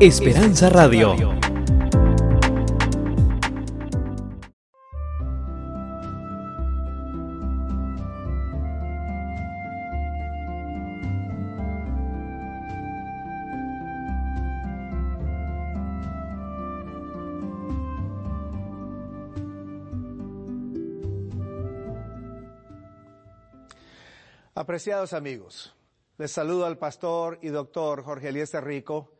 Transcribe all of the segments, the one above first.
Esperanza Radio. Apreciados amigos, les saludo al pastor y doctor Jorge Eliezer Rico,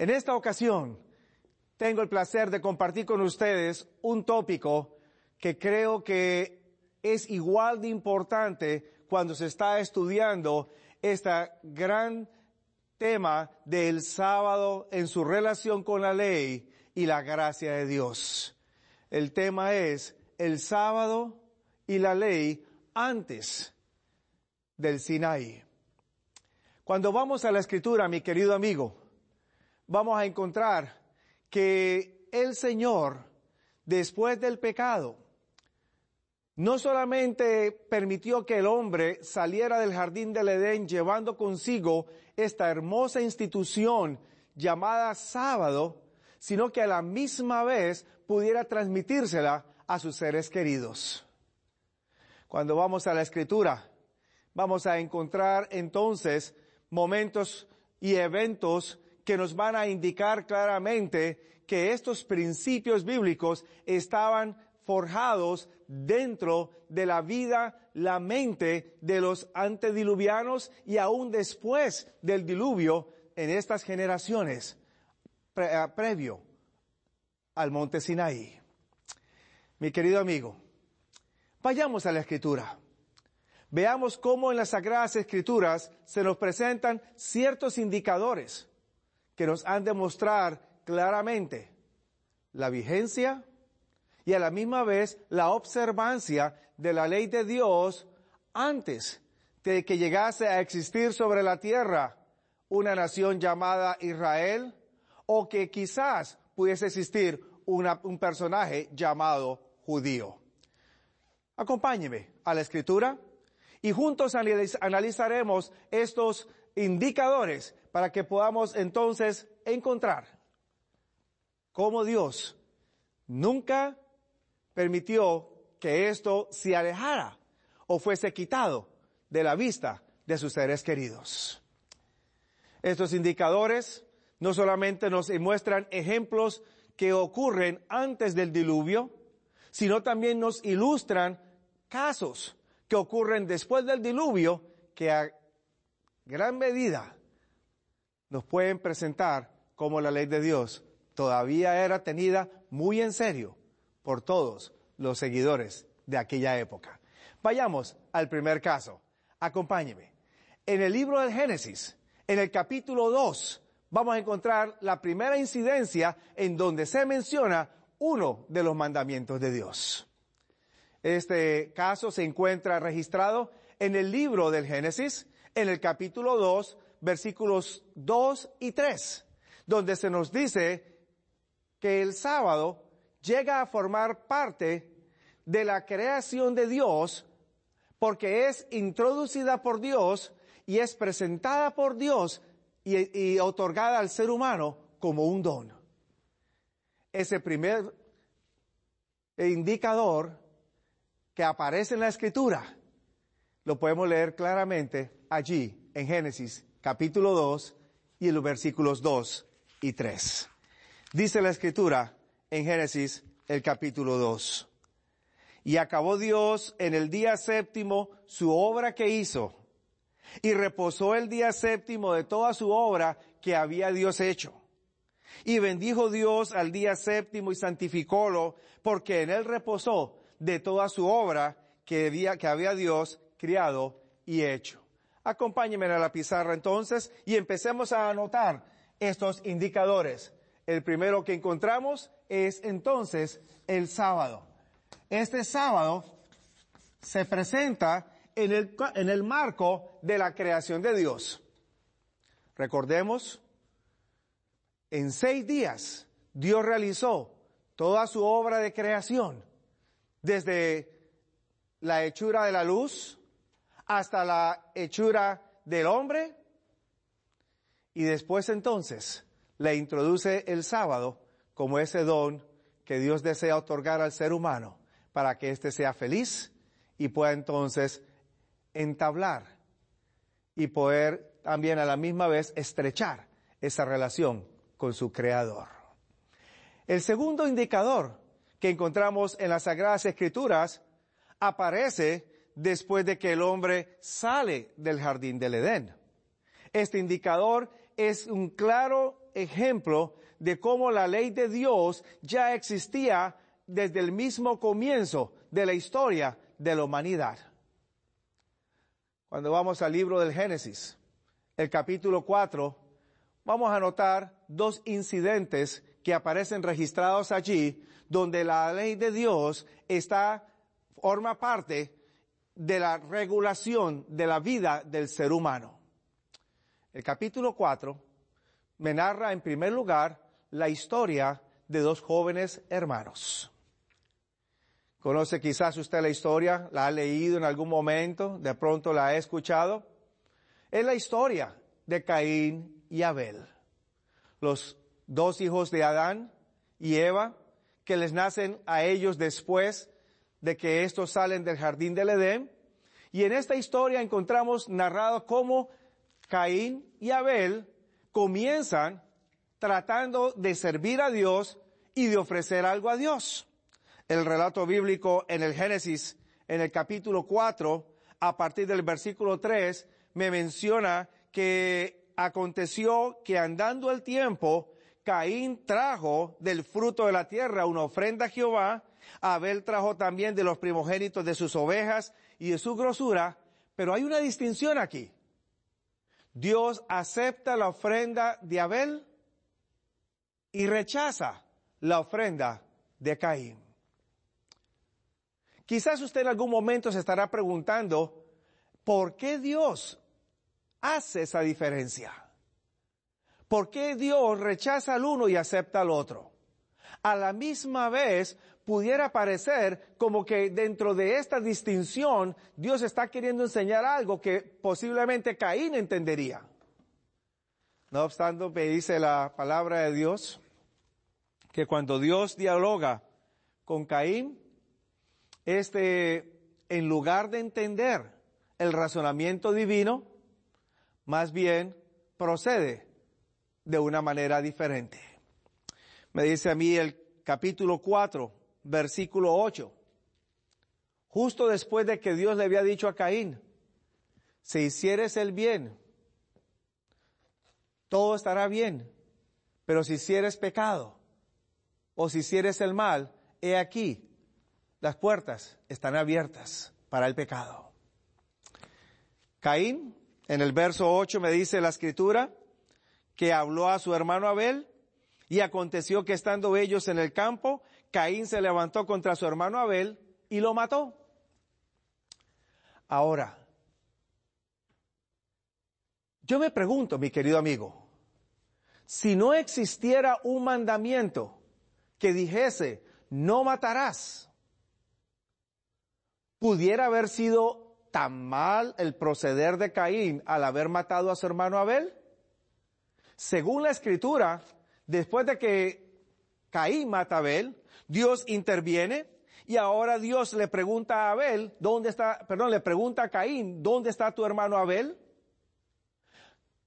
En esta ocasión, tengo el placer de compartir con ustedes un tópico que creo que es igual de importante cuando se está estudiando este gran tema del sábado en su relación con la ley y la gracia de Dios. El tema es el sábado y la ley antes del Sinaí. Cuando vamos a la escritura, mi querido amigo, vamos a encontrar que el Señor, después del pecado, no solamente permitió que el hombre saliera del jardín del Edén llevando consigo esta hermosa institución llamada sábado, sino que a la misma vez pudiera transmitírsela a sus seres queridos. Cuando vamos a la escritura, vamos a encontrar entonces momentos y eventos que nos van a indicar claramente que estos principios bíblicos estaban forjados dentro de la vida, la mente de los antediluvianos y aún después del diluvio en estas generaciones, eh, previo al monte Sinaí. Mi querido amigo, vayamos a la escritura veamos cómo en las Sagradas Escrituras se nos presentan ciertos indicadores que nos han de mostrar claramente la vigencia y a la misma vez la observancia de la ley de Dios antes de que llegase a existir sobre la tierra una nación llamada Israel o que quizás pudiese existir un personaje llamado judío. Acompáñeme a la escritura y juntos analizaremos estos indicadores para que podamos entonces encontrar cómo Dios nunca permitió que esto se alejara o fuese quitado de la vista de sus seres queridos. Estos indicadores no solamente nos muestran ejemplos que ocurren antes del diluvio, sino también nos ilustran casos que ocurren después del diluvio que a gran medida nos pueden presentar como la ley de Dios todavía era tenida muy en serio por todos los seguidores de aquella época. Vayamos al primer caso. Acompáñeme. En el libro del Génesis, en el capítulo 2, vamos a encontrar la primera incidencia en donde se menciona uno de los mandamientos de Dios. Este caso se encuentra registrado en el libro del Génesis, en el capítulo 2, versículos 2 y 3, donde se nos dice que el sábado llega a formar parte de la creación de Dios porque es introducida por Dios y es presentada por Dios y, otorgada al ser humano como un don. Ese primer indicador que aparece en la escritura, lo podemos leer claramente allí en Génesis capítulo 2 y los versículos 2 y 3. Dice la escritura en Génesis el capítulo 2. Y acabó Dios en el día séptimo su obra que hizo, y reposó el día séptimo de toda su obra que había Dios hecho. Y bendijo Dios al día séptimo y santificólo, porque en él reposó de toda su obra que había, que había Dios criado y hecho. Acompáñenme a la pizarra entonces y empecemos a anotar estos indicadores. El primero que encontramos es entonces el sábado. Este sábado se presenta en el, en el marco de la creación de Dios. Recordemos, en seis días Dios realizó toda su obra de creación, desde la hechura de la luz hasta la hechura del hombre, y después entonces le introduce el sábado como ese don que Dios desea otorgar al ser humano para que éste sea feliz y pueda entonces entablar y poder también a la misma vez estrechar esa relación con su creador. El segundo indicador que encontramos en las Sagradas Escrituras aparece después de que el hombre sale del jardín del Edén. Este indicador es un claro ejemplo de cómo la ley de Dios ya existía desde el mismo comienzo de la historia de la humanidad. Cuando vamos al libro del Génesis, el capítulo 4, vamos a notar dos incidentes que aparecen registrados allí, donde la ley de Dios está, forma parte de la regulación de la vida del ser humano. El capítulo 4 me narra en primer lugar la historia de dos jóvenes hermanos. Conoce quizás usted la historia, la ha leído en algún momento, de pronto la ha escuchado. Es la historia de Caín y Abel, los dos hijos de Adán y Eva, que les nacen a ellos después de que estos salen del jardín del Edén. Y en esta historia encontramos narrado cómo Caín y Abel comienzan tratando de servir a Dios y de ofrecer algo a Dios el relato bíblico en el Génesis, en el capítulo 4, a partir del versículo 3, me menciona que aconteció que andando el tiempo, Caín trajo del fruto de la tierra una ofrenda a Jehová, Abel trajo también de los primogénitos de sus ovejas y de su grosura, pero hay una distinción aquí. Dios acepta la ofrenda de Abel y rechaza la ofrenda de Caín. Quizás usted en algún momento se estará preguntando, ¿por qué Dios hace esa diferencia? ¿Por qué Dios rechaza al uno y acepta al otro? A la misma vez, pudiera parecer como que dentro de esta distinción Dios está queriendo enseñar algo que posiblemente Caín entendería. No obstante, me dice la palabra de Dios que cuando Dios dialoga con Caín, este, en lugar de entender el razonamiento divino, más bien procede de una manera diferente. Me dice a mí el capítulo 4, versículo 8, justo después de que Dios le había dicho a Caín, si hicieres el bien, todo estará bien, pero si hicieres pecado o si hicieres el mal, he aquí, las puertas están abiertas para el pecado. Caín, en el verso 8 me dice la escritura, que habló a su hermano Abel, y aconteció que estando ellos en el campo, Caín se levantó contra su hermano Abel y lo mató. Ahora, yo me pregunto, mi querido amigo, si no existiera un mandamiento que dijese, no matarás, ¿Pudiera haber sido tan mal el proceder de Caín al haber matado a su hermano Abel? Según la escritura, después de que Caín mata a Abel, Dios interviene y ahora Dios le pregunta a Abel, ¿dónde está, perdón, le pregunta a Caín, ¿dónde está tu hermano Abel?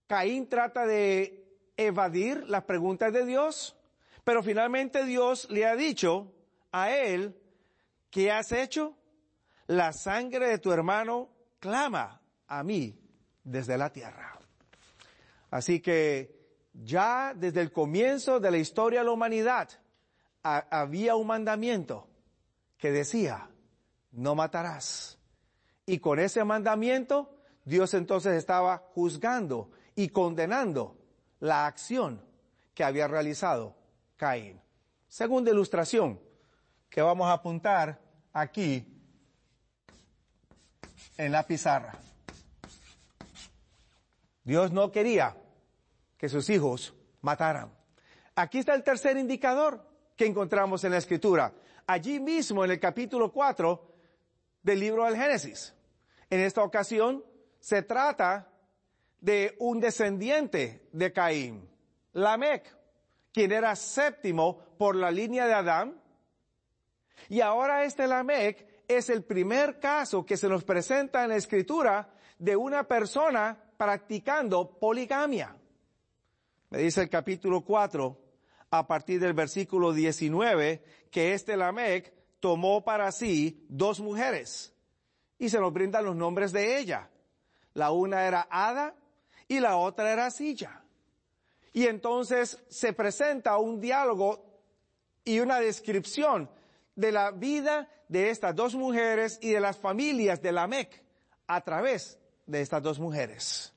Caín trata de evadir las preguntas de Dios, pero finalmente Dios le ha dicho a él, ¿qué has hecho? la sangre de tu hermano clama a mí desde la tierra. Así que ya desde el comienzo de la historia de la humanidad había un mandamiento que decía, no matarás. Y con ese mandamiento Dios entonces estaba juzgando y condenando la acción que había realizado Caín. Segunda ilustración que vamos a apuntar aquí en la pizarra. Dios no quería que sus hijos mataran. Aquí está el tercer indicador que encontramos en la escritura. Allí mismo en el capítulo 4 del libro del Génesis. En esta ocasión se trata de un descendiente de Caín, Lamec, quien era séptimo por la línea de Adán. Y ahora este Lamec es el primer caso que se nos presenta en la escritura de una persona practicando poligamia. Me dice el capítulo 4, a partir del versículo 19, que este Lamec tomó para sí dos mujeres y se nos brindan los nombres de ella. La una era Ada y la otra era Silla. Y entonces se presenta un diálogo y una descripción de la vida de estas dos mujeres y de las familias de Lamec a través de estas dos mujeres.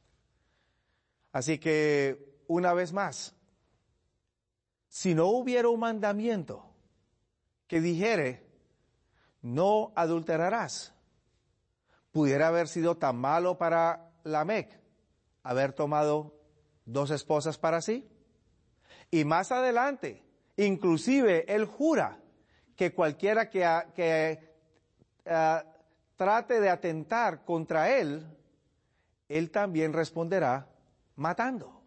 Así que, una vez más, si no hubiera un mandamiento que dijere no adulterarás. Pudiera haber sido tan malo para Lamec haber tomado dos esposas para sí. Y más adelante, inclusive él jura que cualquiera que, ah, trate de atentar contra él, él también responderá matando.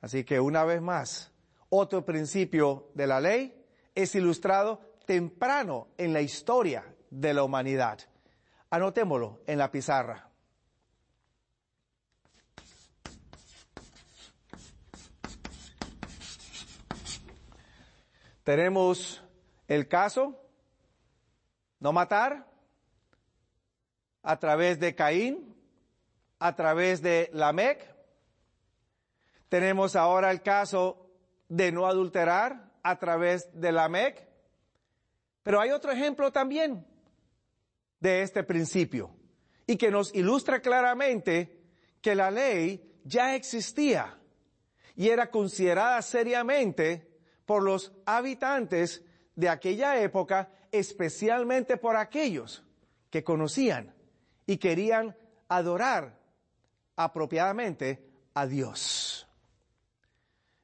Así que una vez más, otro principio de la ley es ilustrado temprano en la historia de la humanidad. Anotémoslo en la pizarra. Tenemos el caso, no matar, a través de Caín, a través de Lamec. Tenemos ahora el caso de no adulterar a través de Lamec. Pero hay otro ejemplo también de este principio y que nos ilustra claramente que la ley ya existía y era considerada seriamente por los habitantes de aquella época, especialmente por aquellos que conocían y querían adorar apropiadamente a Dios.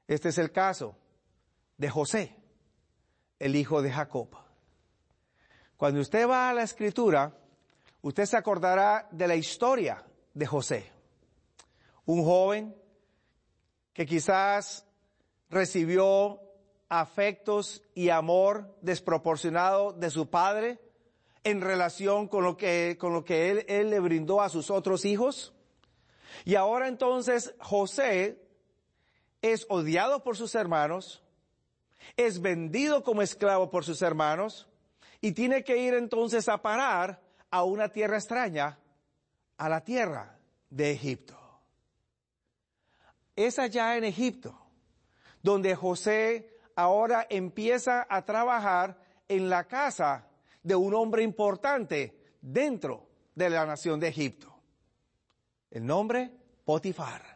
Este es el caso de José, el hijo de Jacob. Cuando usted va a la escritura, usted se acordará de la historia de José. Un joven que quizás recibió afectos y amor desproporcionado de su padre en relación con lo que, con lo que él, él le brindó a sus otros hijos. Y ahora entonces José es odiado por sus hermanos, es vendido como esclavo por sus hermanos, y tiene que ir entonces a parar a una tierra extraña, a la tierra de Egipto. Es allá en Egipto donde José ahora empieza a trabajar en la casa de un hombre importante dentro de la nación de Egipto. El nombre, Potifar.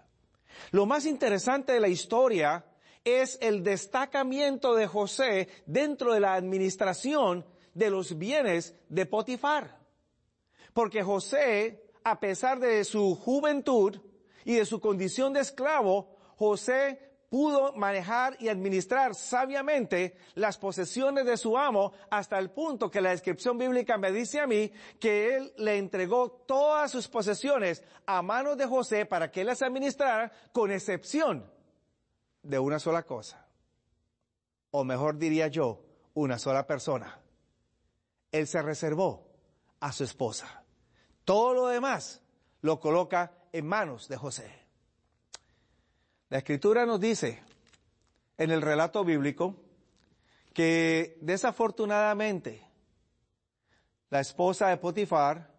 Lo más interesante de la historia es el destacamiento de José dentro de la administración de los bienes de Potifar. Porque José, a pesar de su juventud y de su condición de esclavo, José pudo manejar y administrar sabiamente las posesiones de su amo hasta el punto que la descripción bíblica me dice a mí que él le entregó todas sus posesiones a manos de José para que él las administrara con excepción de una sola cosa. O mejor diría yo, una sola persona él se reservó a su esposa. Todo lo demás lo coloca en manos de José. La escritura nos dice en el relato bíblico que desafortunadamente la esposa de Potifar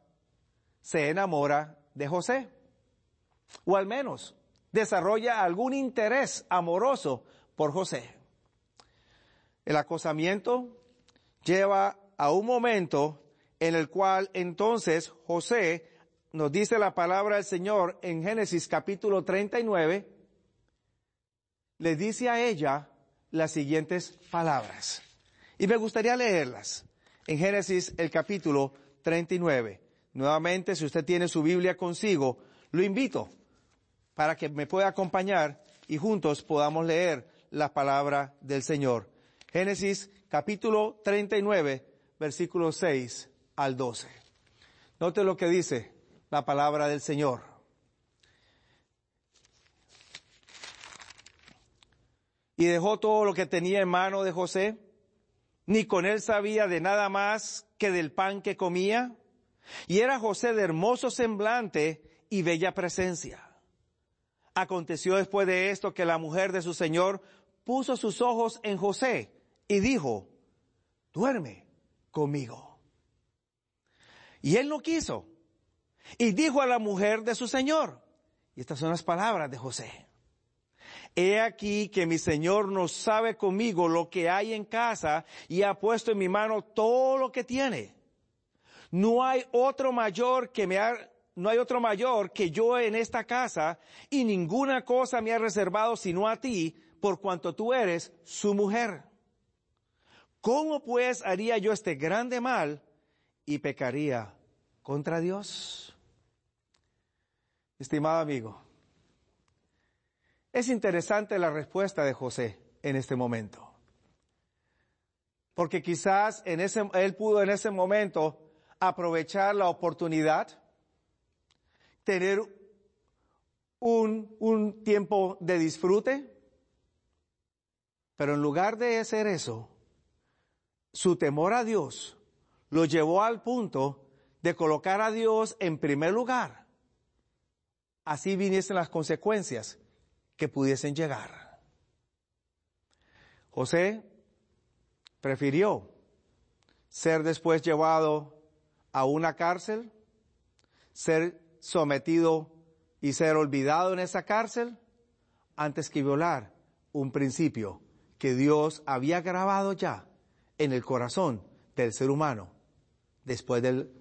se enamora de José, o al menos desarrolla algún interés amoroso por José. El acosamiento lleva a un momento en el cual entonces José nos dice la palabra del Señor en Génesis capítulo 39, le dice a ella las siguientes palabras. Y me gustaría leerlas en Génesis el capítulo 39. Nuevamente, si usted tiene su Biblia consigo, lo invito para que me pueda acompañar y juntos podamos leer la palabra del Señor. Génesis capítulo 39, versículos 6 al 12. Note lo que dice la palabra del Señor. Y dejó todo lo que tenía en mano de José, ni con él sabía de nada más que del pan que comía. Y era José de hermoso semblante y bella presencia. Aconteció después de esto que la mujer de su señor puso sus ojos en José y dijo, duerme conmigo. Y él no quiso. Y dijo a la mujer de su señor, y estas son las palabras de José, he aquí que mi señor no sabe conmigo lo que hay en casa y ha puesto en mi mano todo lo que tiene. No hay otro mayor que me ha no hay otro mayor que yo en esta casa y ninguna cosa me ha reservado sino a ti por cuanto tú eres su mujer. ¿Cómo pues haría yo este grande mal y pecaría contra Dios? Estimado amigo, es interesante la respuesta de José en este momento. Porque quizás en ese, él pudo en ese momento aprovechar la oportunidad tener un, un tiempo de disfrute, pero en lugar de hacer eso, su temor a Dios lo llevó al punto de colocar a Dios en primer lugar. Así viniesen las consecuencias que pudiesen llegar. José prefirió ser después llevado a una cárcel, ser sometido y ser olvidado en esa cárcel antes que violar un principio que Dios había grabado ya en el corazón del ser humano después del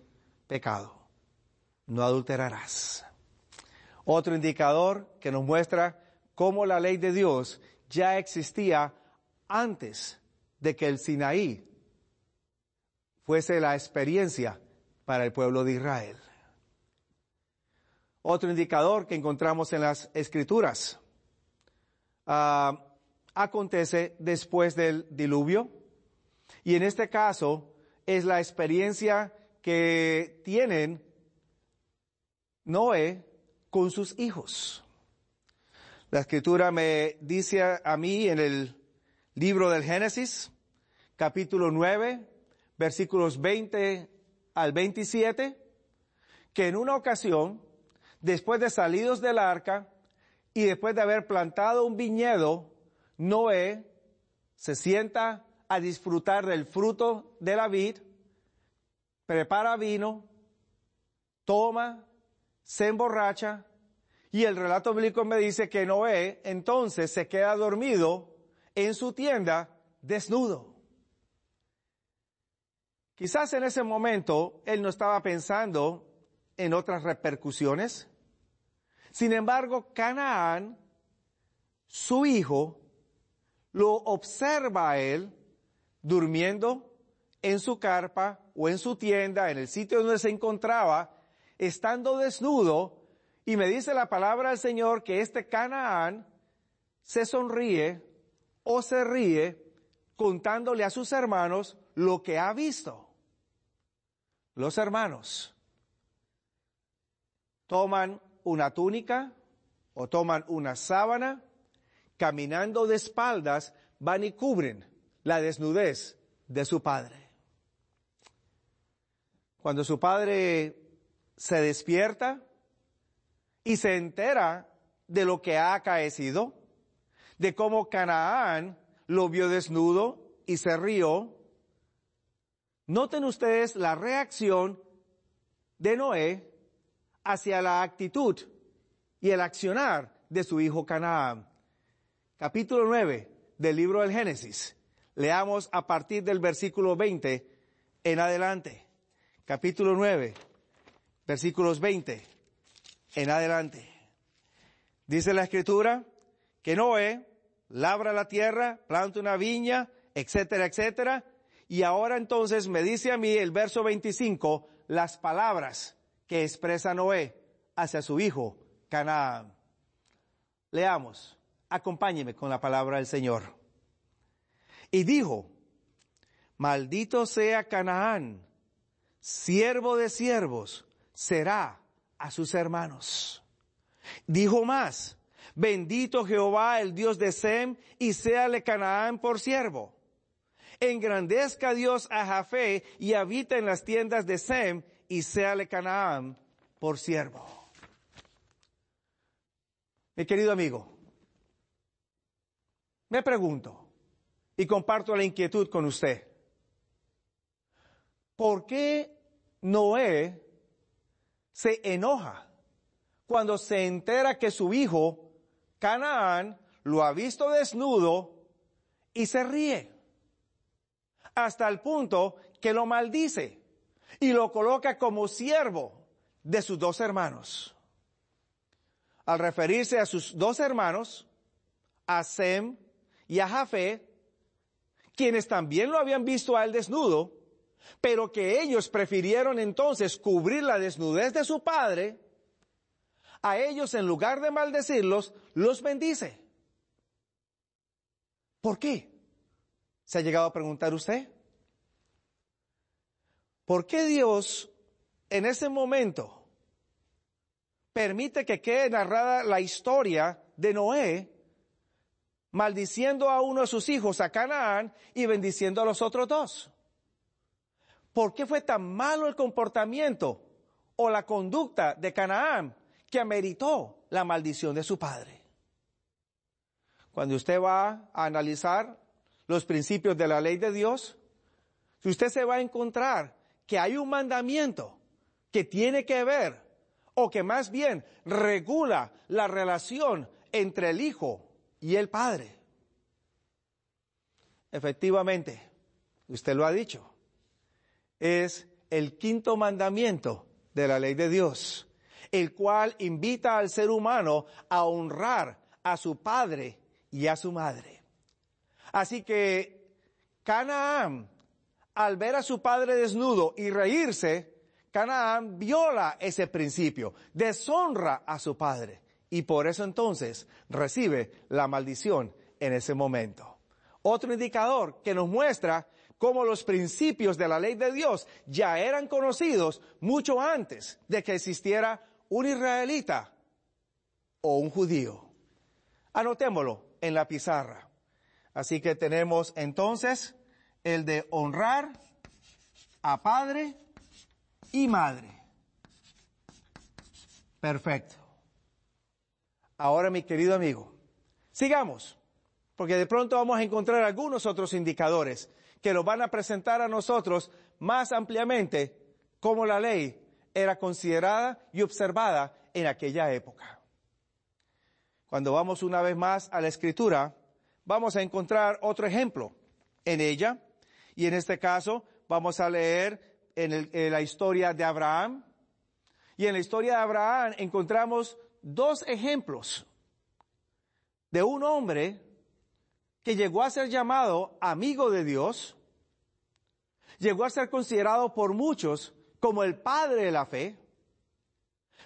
pecado. No adulterarás. Otro indicador que nos muestra cómo la ley de Dios ya existía antes de que el Sinaí fuese la experiencia para el pueblo de Israel. Otro indicador que encontramos en las escrituras ah, acontece después del diluvio y en este caso es la experiencia que tienen Noé con sus hijos. La escritura me dice a mí en el libro del Génesis, capítulo 9, versículos 20 al 27, que en una ocasión después de salidos del arca y después de haber plantado un viñedo, Noé se sienta a disfrutar del fruto de la vid, prepara vino, toma, se emborracha, y el relato bíblico me dice que Noé entonces se queda dormido en su tienda desnudo. Quizás en ese momento él no estaba pensando en otras repercusiones. Sin embargo, Canaán, su hijo, lo observa él durmiendo en su carpa o en su tienda, en el sitio donde se encontraba, estando desnudo, y me dice la palabra del Señor que este Canaán se sonríe o se ríe contándole a sus hermanos lo que ha visto. Los hermanos toman una túnica o toman una sábana, caminando de espaldas, van y cubren la desnudez de su padre. Cuando su padre se despierta y se entera de lo que ha acaecido, de cómo Canaán lo vio desnudo y se rió, noten ustedes la reacción de Noé hacia la actitud y el accionar de su hijo Canaán. Capítulo 9 del libro del Génesis. Leamos a partir del versículo 20 en adelante. Capítulo 9, versículos 20 en adelante. Dice la escritura que Noé labra la tierra, planta una viña, etcétera, etcétera. Y ahora entonces me dice a mí el verso 25 las palabras que expresa Noé hacia su hijo Canaán. Leamos, acompáñeme con la palabra del Señor. Y dijo, maldito sea Canaán, siervo de siervos, será a sus hermanos. Dijo más, bendito Jehová, el Dios de Sem, y séale Canaán por siervo. Engrandezca Dios a Jafé y habita en las tiendas de Sem, y séale Canaán por siervo. Mi querido amigo, me pregunto y comparto la inquietud con usted. ¿Por qué Noé se enoja cuando se entera que su hijo, Canaán, lo ha visto desnudo y se ríe? Hasta el punto que lo maldice y lo coloca como siervo de sus dos hermanos. Al referirse a sus dos hermanos, a Sem y a Jafé, quienes también lo habían visto a él desnudo, pero que ellos prefirieron entonces cubrir la desnudez de su padre, a ellos en lugar de maldecirlos, los bendice. ¿Por qué? ¿Se ha llegado a preguntar usted? ¿Por qué Dios en ese momento permite que quede narrada la historia de Noé maldiciendo a uno de sus hijos, a Canaán, y bendiciendo a los otros dos? ¿Por qué fue tan malo el comportamiento o la conducta de Canaán que ameritó la maldición de su padre? Cuando usted va a analizar los principios de la ley de Dios, usted se va a encontrar que hay un mandamiento que tiene que ver o que más bien regula la relación entre el hijo y el padre. Efectivamente, usted lo ha dicho, es el quinto mandamiento de la ley de Dios, el cual invita al ser humano a honrar a su padre y a su madre. Así que Canaán, al ver a su padre desnudo y reírse, Canaán viola ese principio, deshonra a su padre y por eso entonces recibe la maldición en ese momento. Otro indicador que nos muestra cómo los principios de la ley de Dios ya eran conocidos mucho antes de que existiera un israelita o un judío. Anotémoslo en la pizarra. Así que tenemos entonces el de honrar a padre y madre. Perfecto. Ahora, mi querido amigo, sigamos, porque de pronto vamos a encontrar algunos otros indicadores que nos van a presentar a nosotros más ampliamente cómo la ley era considerada y observada en aquella época. Cuando vamos una vez más a la escritura, vamos a encontrar otro ejemplo en ella, y en este caso vamos a leer en, en la historia de Abraham, y en la historia de Abraham encontramos dos ejemplos de un hombre que llegó a ser llamado amigo de Dios, llegó a ser considerado por muchos como el padre de la fe,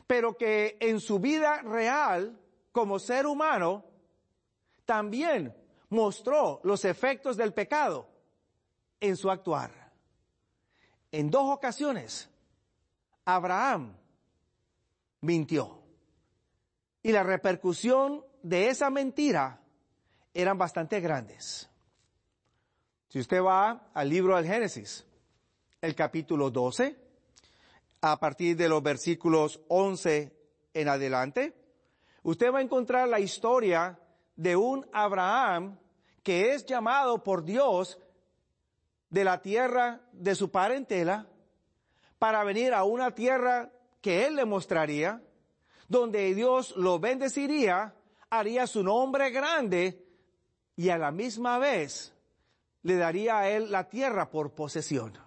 pero que en su vida real, como ser humano, también mostró los efectos del pecado en su actuar. En dos ocasiones, Abraham mintió. Y la repercusión de esa mentira eran bastante grandes. Si usted va al libro del Génesis, el capítulo 12, a partir de los versículos 11 en adelante, usted va a encontrar la historia de un Abraham que es llamado por Dios de la tierra de su parentela para venir a una tierra que él le mostraría, donde Dios lo bendeciría, haría su nombre grande y a la misma vez le daría a él la tierra por posesión.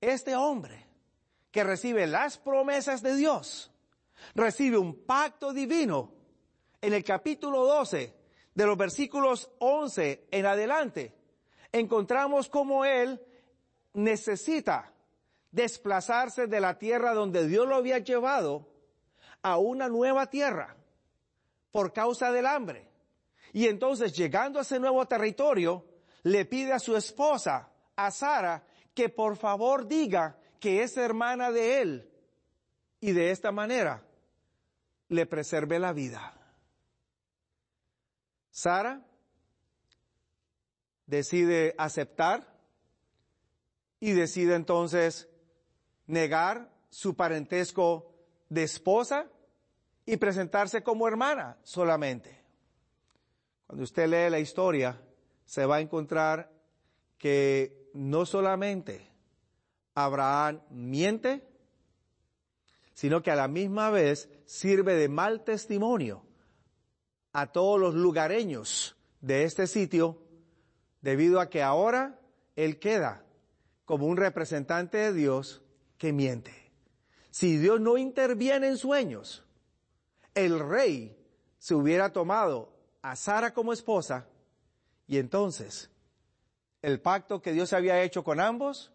Este hombre que recibe las promesas de Dios, recibe un pacto divino en el capítulo 12 de los versículos 11 en adelante, encontramos cómo él necesita desplazarse de la tierra donde Dios lo había llevado a una nueva tierra por causa del hambre. Y entonces, llegando a ese nuevo territorio, le pide a su esposa, a Sara, que por favor diga que es hermana de él y de esta manera le preserve la vida. Sara decide aceptar y decide entonces negar su parentesco de esposa y presentarse como hermana solamente. Cuando usted lee la historia, se va a encontrar que no solamente Abraham miente, sino que a la misma vez sirve de mal testimonio a todos los lugareños de este sitio, debido a que ahora él queda como un representante de Dios que miente. Si Dios no interviene en sueños, el rey se hubiera tomado a Sara como esposa y entonces el pacto que Dios había hecho con ambos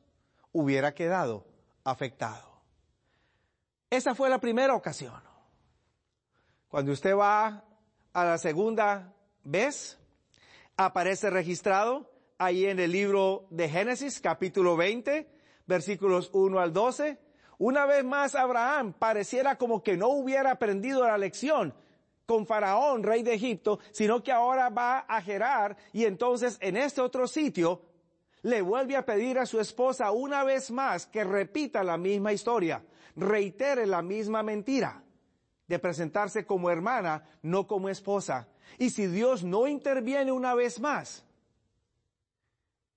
hubiera quedado afectado. Esa fue la primera ocasión. Cuando usted va a la segunda vez, aparece registrado ahí en el libro de Génesis, capítulo 20, versículos 1 al 12. Una vez más Abraham pareciera como que no hubiera aprendido la lección con Faraón, rey de Egipto, sino que ahora va a Gerar y entonces en este otro sitio le vuelve a pedir a su esposa una vez más que repita la misma historia, reitere la misma mentira de presentarse como hermana, no como esposa. Y si Dios no interviene una vez más,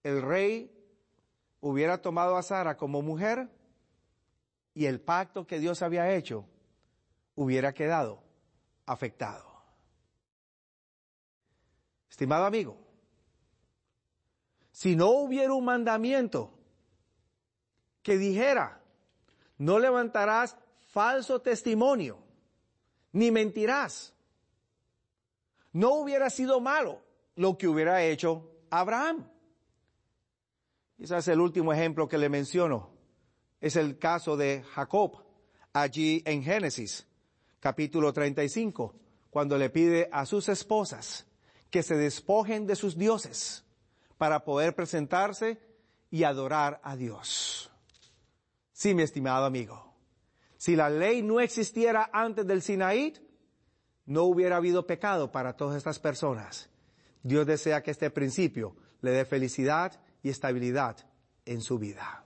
el rey hubiera tomado a Sara como mujer y el pacto que Dios había hecho hubiera quedado afectado. Estimado amigo, si no hubiera un mandamiento que dijera, no levantarás falso testimonio, ni mentirás, no hubiera sido malo lo que hubiera hecho Abraham. Quizás el último ejemplo que le menciono es el caso de Jacob, allí en Génesis, capítulo 35, cuando le pide a sus esposas que se despojen de sus dioses para poder presentarse y adorar a Dios. Sí, mi estimado amigo, si la ley no existiera antes del Sinaí, no hubiera habido pecado para todas estas personas. Dios desea que este principio le dé felicidad y estabilidad en su vida.